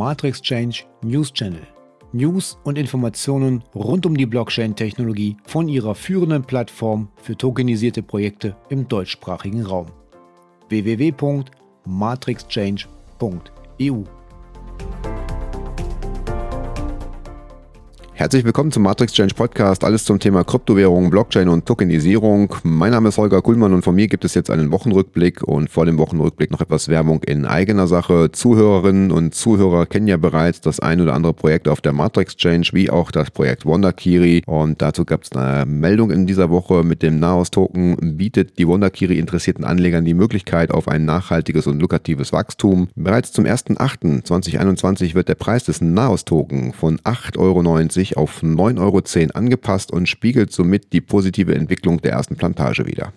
Matrix Change News Channel. News und Informationen rund um die Blockchain-Technologie von ihrer führenden Plattform für tokenisierte Projekte im deutschsprachigen Raum. www.matrixchange.eu Herzlich willkommen zum Matrix Change Podcast. Alles zum Thema Kryptowährung, Blockchain und Tokenisierung. Mein Name ist Holger Kuhlmann und von mir gibt es jetzt einen Wochenrückblick und vor dem Wochenrückblick noch etwas Werbung in eigener Sache. Zuhörerinnen und Zuhörer kennen ja bereits das ein oder andere Projekt auf der Matrix Change, wie auch das Projekt Wonderkiri. Und dazu gab es eine Meldung in dieser Woche mit dem Naos Token bietet die Wonderkiri interessierten Anlegern die Möglichkeit auf ein nachhaltiges und lukratives Wachstum. Bereits zum 1.8.2021 wird der Preis des Naos Token von 8,90 Euro auf 9,10 Euro angepasst und spiegelt somit die positive Entwicklung der ersten Plantage wider.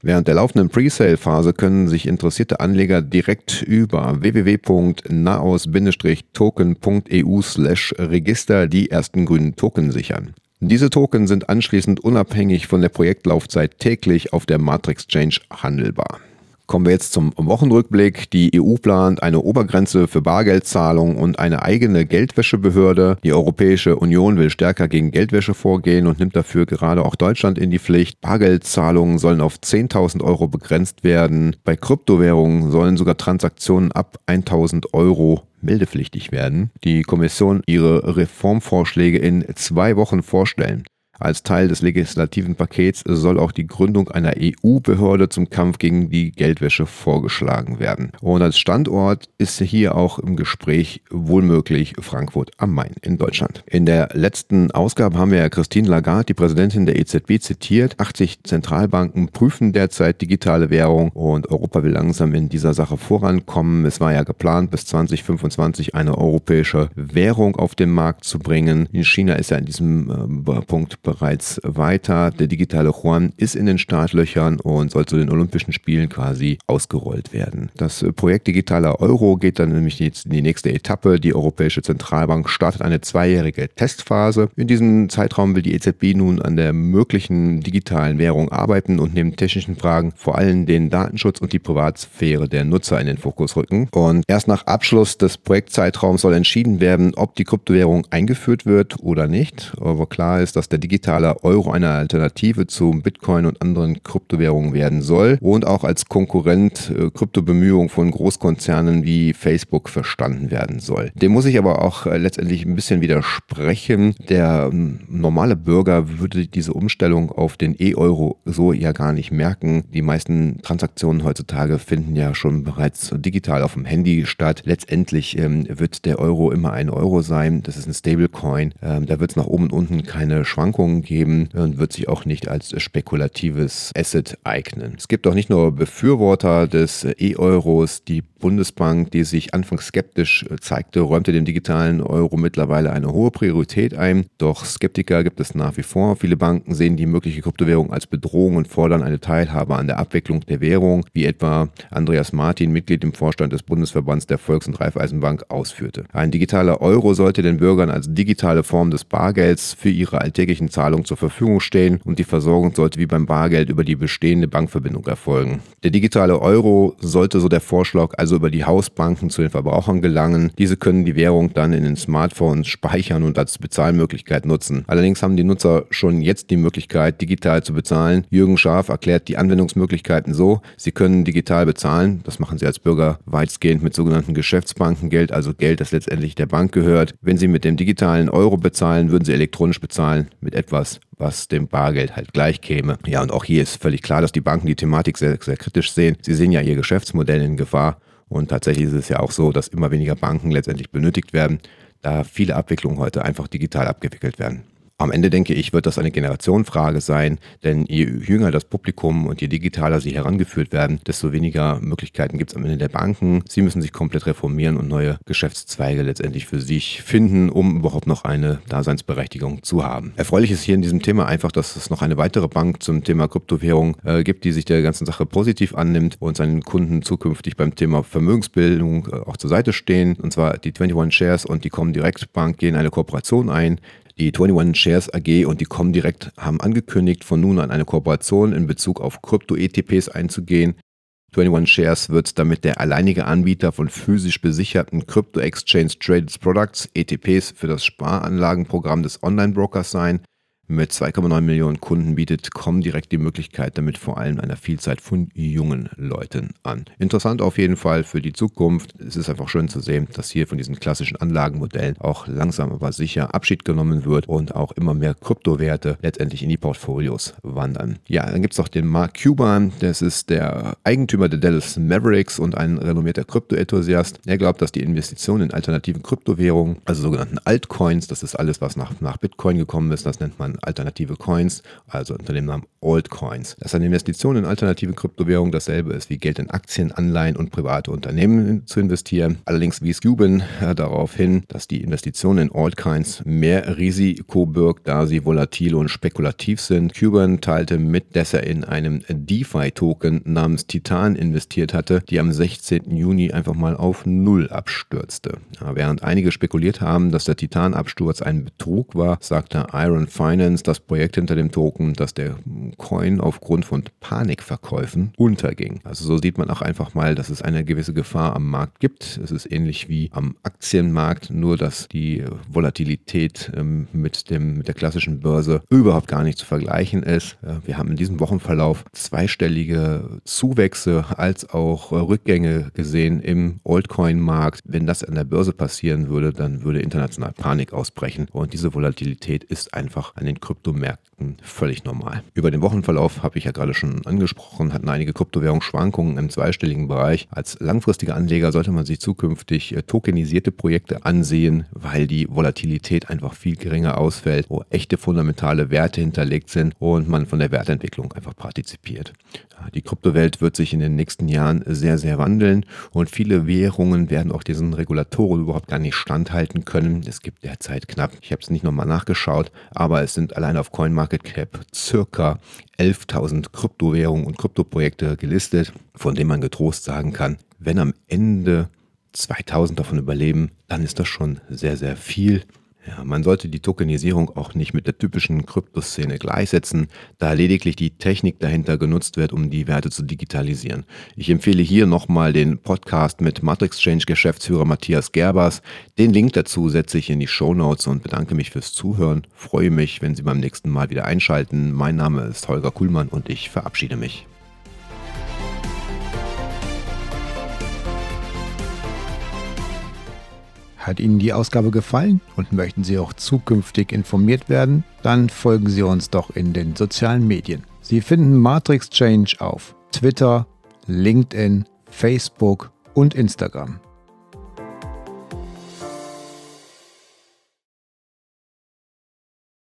Während der laufenden Presale-Phase können sich interessierte Anleger direkt über www.naos-token.eu/register die ersten grünen Token sichern. Diese Token sind anschließend unabhängig von der Projektlaufzeit täglich auf der Matrix Change handelbar. Kommen wir jetzt zum Wochenrückblick. Die EU plant eine Obergrenze für Bargeldzahlungen und eine eigene Geldwäschebehörde. Die Europäische Union will stärker gegen Geldwäsche vorgehen und nimmt dafür gerade auch Deutschland in die Pflicht. Bargeldzahlungen sollen auf 10.000 Euro begrenzt werden. Bei Kryptowährungen sollen sogar Transaktionen ab 1.000 Euro meldepflichtig werden. Die Kommission ihre Reformvorschläge in zwei Wochen vorstellen. Als Teil des legislativen Pakets soll auch die Gründung einer EU-Behörde zum Kampf gegen die Geldwäsche vorgeschlagen werden. Und als Standort ist hier auch im Gespräch wohlmöglich Frankfurt am Main in Deutschland. In der letzten Ausgabe haben wir Christine Lagarde, die Präsidentin der EZB, zitiert. 80 Zentralbanken prüfen derzeit digitale Währung und Europa will langsam in dieser Sache vorankommen. Es war ja geplant, bis 2025 eine europäische Währung auf den Markt zu bringen. In China ist ja in diesem äh, Punkt bereits weiter. Der digitale Juan ist in den Startlöchern und soll zu den Olympischen Spielen quasi ausgerollt werden. Das Projekt Digitaler Euro geht dann nämlich jetzt in die nächste Etappe. Die Europäische Zentralbank startet eine zweijährige Testphase. In diesem Zeitraum will die EZB nun an der möglichen digitalen Währung arbeiten und neben technischen Fragen vor allem den Datenschutz und die Privatsphäre der Nutzer in den Fokus rücken. Und erst nach Abschluss des Projektzeitraums soll entschieden werden, ob die Kryptowährung eingeführt wird oder nicht. Aber klar ist, dass der digitale digitaler Euro eine Alternative zu Bitcoin und anderen Kryptowährungen werden soll und auch als Konkurrent äh, Kryptobemühungen von Großkonzernen wie Facebook verstanden werden soll. Dem muss ich aber auch äh, letztendlich ein bisschen widersprechen. Der ähm, normale Bürger würde diese Umstellung auf den E-Euro so ja gar nicht merken. Die meisten Transaktionen heutzutage finden ja schon bereits digital auf dem Handy statt. Letztendlich ähm, wird der Euro immer ein Euro sein. Das ist ein Stablecoin. Ähm, da wird es nach oben und unten keine Schwankungen Währungen geben und wird sich auch nicht als spekulatives Asset eignen. Es gibt auch nicht nur Befürworter des E-Euros, die Bundesbank, die sich anfangs skeptisch zeigte, räumte dem digitalen Euro mittlerweile eine hohe Priorität ein. Doch Skeptiker gibt es nach wie vor. Viele Banken sehen die mögliche Kryptowährung als Bedrohung und fordern eine Teilhabe an der Abwicklung der Währung, wie etwa Andreas Martin, Mitglied im Vorstand des Bundesverbands der Volks- und Raiffeisenbank, ausführte. Ein digitaler Euro sollte den Bürgern als digitale Form des Bargelds für ihre alltäglichen Zahlungen zur Verfügung stehen und die Versorgung sollte wie beim Bargeld über die bestehende Bankverbindung erfolgen. Der digitale Euro sollte, so der Vorschlag, also über die Hausbanken zu den Verbrauchern gelangen. Diese können die Währung dann in den Smartphones speichern und als Bezahlmöglichkeit nutzen. Allerdings haben die Nutzer schon jetzt die Möglichkeit, digital zu bezahlen. Jürgen Scharf erklärt die Anwendungsmöglichkeiten so, sie können digital bezahlen. Das machen sie als Bürger weitgehend mit sogenannten Geschäftsbankengeld, also Geld, das letztendlich der Bank gehört. Wenn sie mit dem digitalen Euro bezahlen, würden sie elektronisch bezahlen mit etwas, was dem Bargeld halt gleich käme. Ja, und auch hier ist völlig klar, dass die Banken die Thematik sehr, sehr kritisch sehen. Sie sehen ja ihr Geschäftsmodell in Gefahr. Und tatsächlich ist es ja auch so, dass immer weniger Banken letztendlich benötigt werden, da viele Abwicklungen heute einfach digital abgewickelt werden. Am Ende denke ich, wird das eine Generationenfrage sein, denn je jünger das Publikum und je digitaler sie herangeführt werden, desto weniger Möglichkeiten gibt es am Ende der Banken. Sie müssen sich komplett reformieren und neue Geschäftszweige letztendlich für sich finden, um überhaupt noch eine Daseinsberechtigung zu haben. Erfreulich ist hier in diesem Thema einfach, dass es noch eine weitere Bank zum Thema Kryptowährung äh, gibt, die sich der ganzen Sache positiv annimmt und seinen Kunden zukünftig beim Thema Vermögensbildung äh, auch zur Seite stehen. Und zwar die 21 Shares und die Comdirect Bank gehen eine Kooperation ein, die 21 Shares AG und die Comdirect haben angekündigt, von nun an eine Kooperation in Bezug auf Krypto-ETPs einzugehen. 21 Shares wird damit der alleinige Anbieter von physisch besicherten Crypto Exchange Traded Products, ETPs, für das Sparanlagenprogramm des Online-Brokers sein. Mit 2,9 Millionen Kunden bietet Comdirect die Möglichkeit, damit vor allem einer Vielzahl von jungen Leuten an. Interessant auf jeden Fall für die Zukunft. Es ist einfach schön zu sehen, dass hier von diesen klassischen Anlagenmodellen auch langsam aber sicher Abschied genommen wird und auch immer mehr Kryptowerte letztendlich in die Portfolios wandern. Ja, dann gibt es noch den Mark Cuban. Das ist der Eigentümer der Dallas Mavericks und ein renommierter Krypto-Enthusiast. Er glaubt, dass die Investitionen in alternativen Kryptowährungen, also sogenannten Altcoins, das ist alles, was nach, nach Bitcoin gekommen ist, das nennt man alternative Coins, also unter dem Namen Altcoins. Dass eine Investition in alternative Kryptowährungen dasselbe ist wie Geld in Aktien, Anleihen und private Unternehmen zu investieren. Allerdings wies Cuban darauf hin, dass die Investition in Altcoins mehr Risiko birgt, da sie volatil und spekulativ sind. Cuban teilte mit, dass er in einem DeFi-Token namens Titan investiert hatte, die am 16. Juni einfach mal auf Null abstürzte. Während einige spekuliert haben, dass der Titan-Absturz ein Betrug war, sagte Iron Finance, Binance das Projekt hinter dem Token, dass der Coin aufgrund von Panikverkäufen unterging. Also so sieht man auch einfach mal, dass es eine gewisse Gefahr am Markt gibt. Es ist ähnlich wie am Aktienmarkt, nur dass die Volatilität ähm, mit, dem, mit der klassischen Börse überhaupt gar nicht zu vergleichen ist. Wir haben in diesem Wochenverlauf zweistellige Zuwächse als auch Rückgänge gesehen im Altcoin-Markt. Wenn das an der Börse passieren würde, dann würde international Panik ausbrechen und diese Volatilität ist einfach an den Kryptomärkten völlig normal. Über den Wochenverlauf habe ich ja gerade schon angesprochen, hatten einige Kryptowährungen Schwankungen im zweistelligen Bereich. Als langfristiger Anleger sollte man sich zukünftig äh, tokenisierte Projekte ansehen, weil die Volatilität einfach viel geringer ausfällt, wo echte fundamentale Werte hinterlegt sind und man von der Wertentwicklung einfach partizipiert. Die Kryptowelt wird sich in den nächsten Jahren sehr, sehr wandeln und viele Währungen werden auch diesen Regulatoren überhaupt gar nicht standhalten können. Es gibt derzeit knapp, ich habe es nicht nochmal nachgeschaut, aber es sind allein auf CoinMarketCap circa 11.000 Kryptowährungen und Kryptoprojekte gelistet, von denen man getrost sagen kann, wenn am Ende 2000 davon überleben, dann ist das schon sehr, sehr viel. Ja, man sollte die Tokenisierung auch nicht mit der typischen Kryptoszene gleichsetzen, da lediglich die Technik dahinter genutzt wird, um die Werte zu digitalisieren. Ich empfehle hier nochmal den Podcast mit Matrix Exchange Geschäftsführer Matthias Gerbers. Den Link dazu setze ich in die Show Notes und bedanke mich fürs Zuhören. Freue mich, wenn Sie beim nächsten Mal wieder einschalten. Mein Name ist Holger Kuhlmann und ich verabschiede mich. Hat Ihnen die Ausgabe gefallen und möchten Sie auch zukünftig informiert werden? Dann folgen Sie uns doch in den sozialen Medien. Sie finden Matrix Change auf Twitter, LinkedIn, Facebook und Instagram.